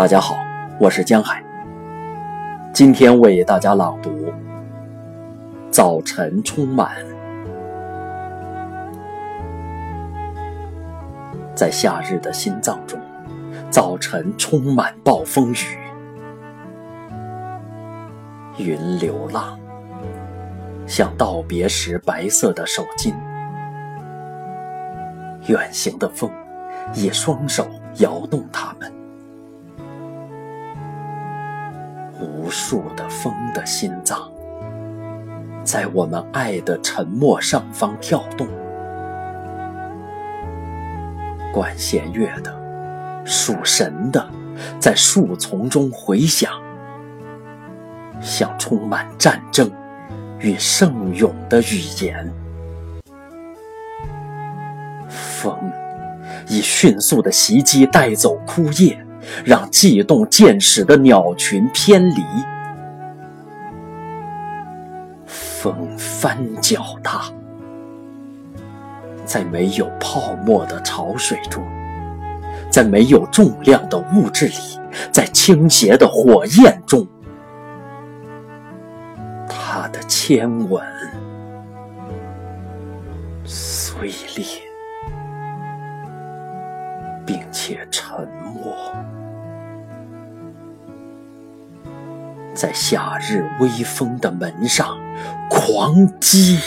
大家好，我是江海。今天为大家朗读《早晨充满》。在夏日的心脏中，早晨充满暴风雨，云流浪，像道别时白色的手巾。远行的风，以双手摇动它们。无数的风的心脏，在我们爱的沉默上方跳动。管弦乐的，属神的，在树丛中回响，像充满战争与圣咏的语言。风以迅速的袭击带走枯叶。让悸动见识的鸟群偏离，风翻搅它，在没有泡沫的潮水中，在没有重量的物质里，在倾斜的火焰中，它的牵吻碎裂，并且沉默。在夏日微风的门上狂击。